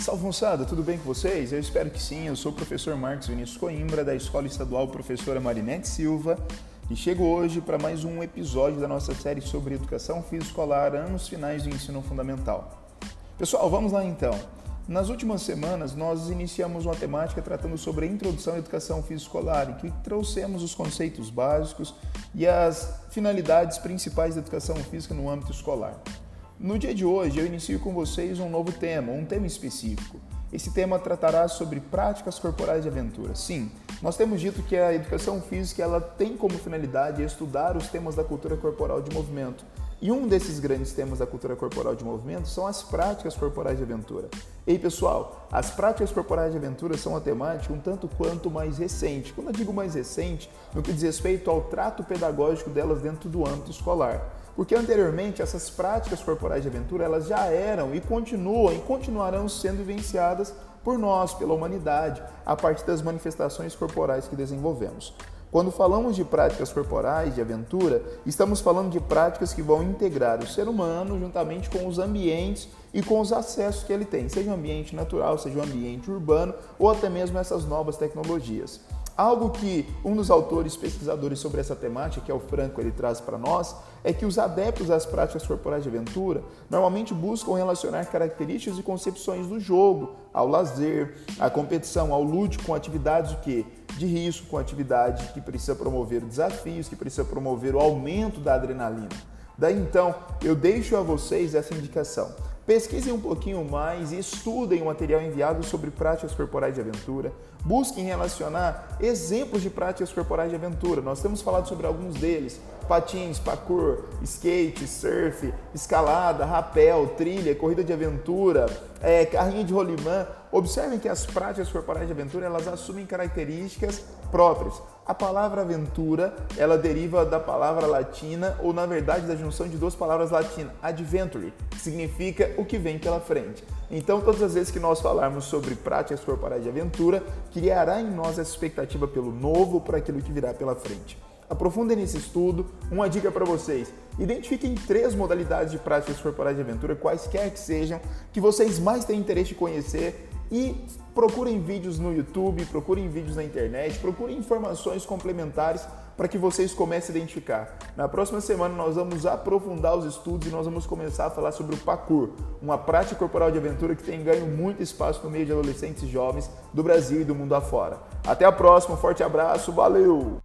Salve moçada, tudo bem com vocês? Eu espero que sim. Eu sou o professor Marcos Vinícius Coimbra, da Escola Estadual Professora Marinete Silva, e chego hoje para mais um episódio da nossa série sobre educação física escolar, anos finais do ensino fundamental. Pessoal, vamos lá então. Nas últimas semanas, nós iniciamos uma temática tratando sobre a introdução à educação física escolar, em que trouxemos os conceitos básicos e as finalidades principais da educação física no âmbito escolar. No dia de hoje, eu inicio com vocês um novo tema, um tema específico. Esse tema tratará sobre práticas corporais de aventura. Sim, nós temos dito que a educação física ela tem como finalidade estudar os temas da cultura corporal de movimento. E um desses grandes temas da cultura corporal de movimento são as práticas corporais de aventura. Ei pessoal, as práticas corporais de aventura são uma temática um tanto quanto mais recente. Quando eu digo mais recente, no que diz respeito ao trato pedagógico delas dentro do âmbito escolar. Porque anteriormente essas práticas corporais de aventura elas já eram e continuam e continuarão sendo vivenciadas por nós, pela humanidade, a partir das manifestações corporais que desenvolvemos. Quando falamos de práticas corporais de aventura, estamos falando de práticas que vão integrar o ser humano juntamente com os ambientes e com os acessos que ele tem, seja um ambiente natural, seja um ambiente urbano ou até mesmo essas novas tecnologias. Algo que um dos autores pesquisadores sobre essa temática, que é o Franco, ele traz para nós, é que os adeptos às práticas corporais de aventura normalmente buscam relacionar características e concepções do jogo ao lazer, à competição, ao lúdico com atividades o quê? de risco, com atividade que precisa promover desafios, que precisa promover o aumento da adrenalina. Daí então, eu deixo a vocês essa indicação. Pesquisem um pouquinho mais e estudem o material enviado sobre práticas corporais de aventura. Busquem relacionar exemplos de práticas corporais de aventura. Nós temos falado sobre alguns deles: patins, parkour, skate, surf, escalada, rapel, trilha, corrida de aventura, é, carrinho de rolimã. Observem que as práticas corporais de aventura elas assumem características próprias. A palavra aventura, ela deriva da palavra latina, ou na verdade da junção de duas palavras latinas, adventure, que significa o que vem pela frente. Então, todas as vezes que nós falarmos sobre práticas corporais de aventura, criará em nós essa expectativa pelo novo, para aquilo que virá pela frente. Aprofundem nesse estudo. Uma dica para vocês: identifiquem três modalidades de práticas corporais de aventura, quaisquer que sejam, que vocês mais têm interesse de conhecer e procurem vídeos no YouTube, procurem vídeos na internet, procurem informações complementares para que vocês comecem a identificar. Na próxima semana nós vamos aprofundar os estudos e nós vamos começar a falar sobre o parkour, uma prática corporal de aventura que tem ganho muito espaço no meio de adolescentes e jovens do Brasil e do mundo afora. Até a próxima, forte abraço, valeu!